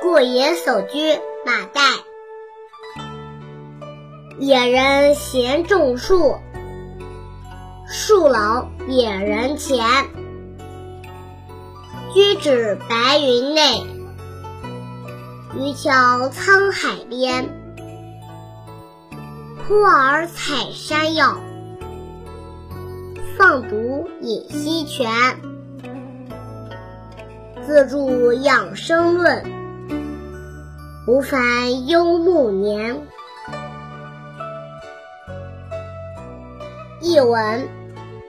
过野叟居马岱。野人闲种树，树老野人前。居止白云内，渔樵沧海边。忽而采山药，放毒饮溪泉。自著养生论，无烦忧暮年。译文：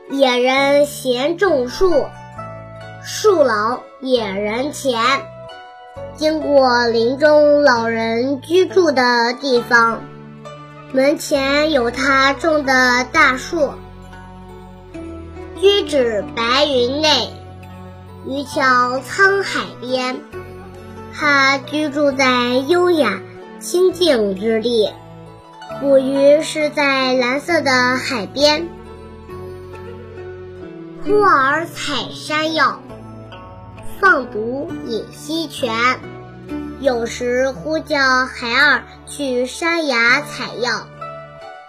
野人闲种树，树老野人前。经过林中老人居住的地方。门前有他种的大树，居止白云内，渔樵沧海边。他居住在优雅清静之地，捕鱼是在蓝色的海边。呼儿采山药，放毒饮溪泉。有时呼叫孩儿去山崖采药，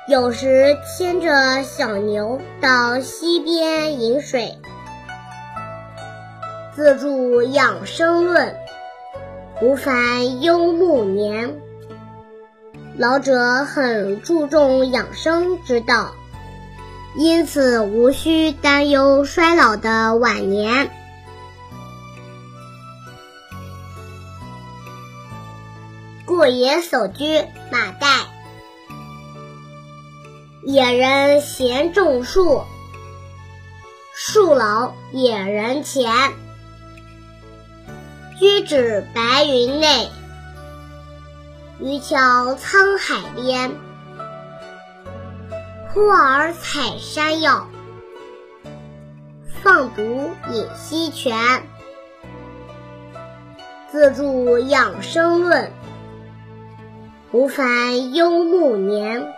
有时牵着小牛到溪边饮水。自助养生论，无烦忧暮年。老者很注重养生之道，因此无需担忧衰老的晚年。过野叟居马岱。野人闲种树，树老野人前。居止白云内，渔樵沧海边。忽而采山药，放毒饮溪泉。自著养生论。无烦忧暮年。